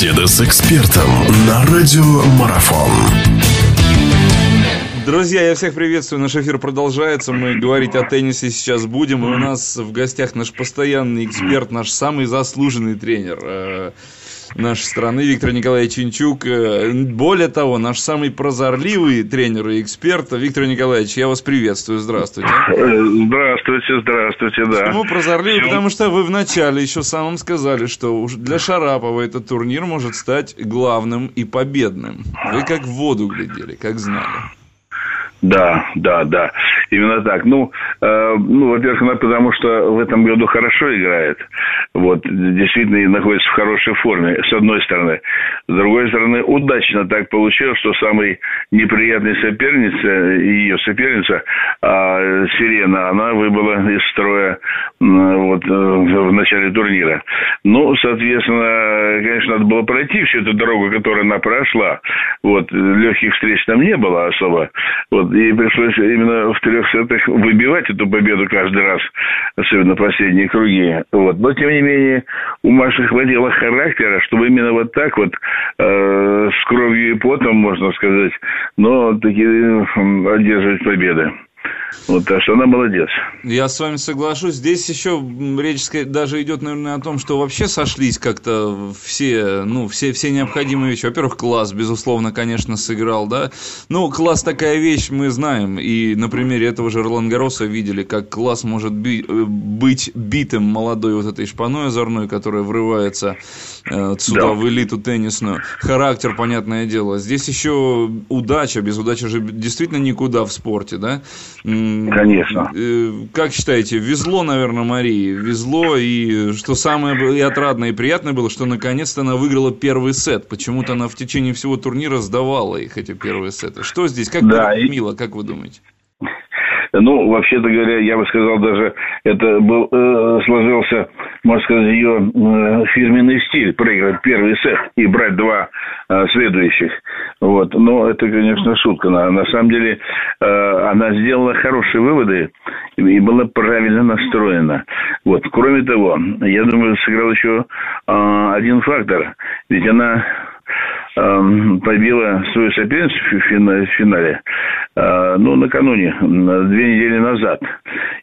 Беседа с экспертом на радио Марафон. Друзья, я всех приветствую. Наш эфир продолжается. Мы говорить о теннисе сейчас будем. И у нас в гостях наш постоянный эксперт, наш самый заслуженный тренер э, нашей страны Виктор Николаевич Чинчук. Э, более того, наш самый прозорливый тренер и эксперт Виктор Николаевич, я вас приветствую. Здравствуйте. Здравствуйте, здравствуйте, да. Почему прозорливый? Потому что вы вначале еще самым сказали, что для Шарапова этот турнир может стать главным и победным. Вы как в воду глядели, как знали. Да, да, да. Именно так. Ну, э, ну во-первых, потому что в этом году хорошо играет. Вот, действительно находится в хорошей форме, с одной стороны. С другой стороны, удачно так получилось, что самый неприятный соперница, ее соперница, э, Сирена, она выбыла из строя вот, э, в начале турнира. Ну, соответственно, конечно, надо было пройти всю эту дорогу, которую она прошла. Вот, легких встреч там не было особо. Вот, и пришлось именно в трех сетах выбивать эту победу каждый раз, особенно последние круги. Вот. Но, тем не менее, у Маши хватило характера, чтобы именно вот так вот, э, с кровью и потом, можно сказать, но таки одерживать победы. Вот, так что она молодец. Я с вами соглашусь. Здесь еще речь даже идет, наверное, о том, что вообще сошлись как-то все, ну, все, все необходимые вещи. Во-первых, класс, безусловно, конечно, сыграл, да. Ну, класс такая вещь, мы знаем. И на примере этого же Ролан Гароса видели, как класс может би- э, быть битым молодой вот этой шпаной озорной, которая врывается э, сюда да. в элиту теннисную. Характер, понятное дело. Здесь еще удача. Без удачи же действительно никуда в спорте, да. Конечно. Э, как считаете, везло, наверное, Марии, везло, и что самое и отрадное, и приятное было, что наконец-то она выиграла первый сет. Почему-то она в течение всего турнира сдавала их, эти первые сеты. Что здесь? Как да, и... мило, как вы думаете? Ну, вообще-то говоря, я бы сказал, даже это был, э, сложился, можно сказать, ее э, фирменный стиль, проиграть первый сет и брать два э, следующих. Вот. Но это, конечно, шутка. На, на самом деле, э, она сделала хорошие выводы и была правильно настроена. Вот. Кроме того, я думаю, сыграл еще один фактор. Ведь она Эм, побила свою соперницу в финале, ну, накануне, две недели назад.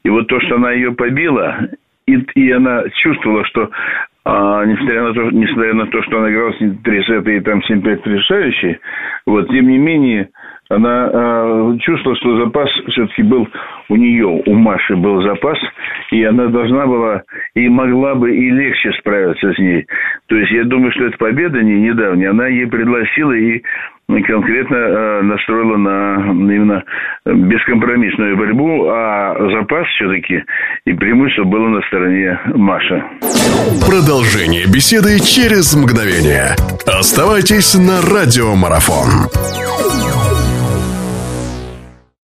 И вот то, что она ее побила, и, и она чувствовала, что а, несмотря, на то, несмотря на то, что она играла с три сета и там 7-5 решающие, вот, тем не менее, она э, чувствовала, что запас все-таки был у нее, у Маши был запас, и она должна была и могла бы и легче справиться с ней. То есть я думаю, что эта победа не недавняя, она ей предложила и конкретно э, настроила на именно бескомпромиссную борьбу, а запас все-таки и преимущество было на стороне Маши. Продолжение беседы через мгновение. Оставайтесь на радиомарафон.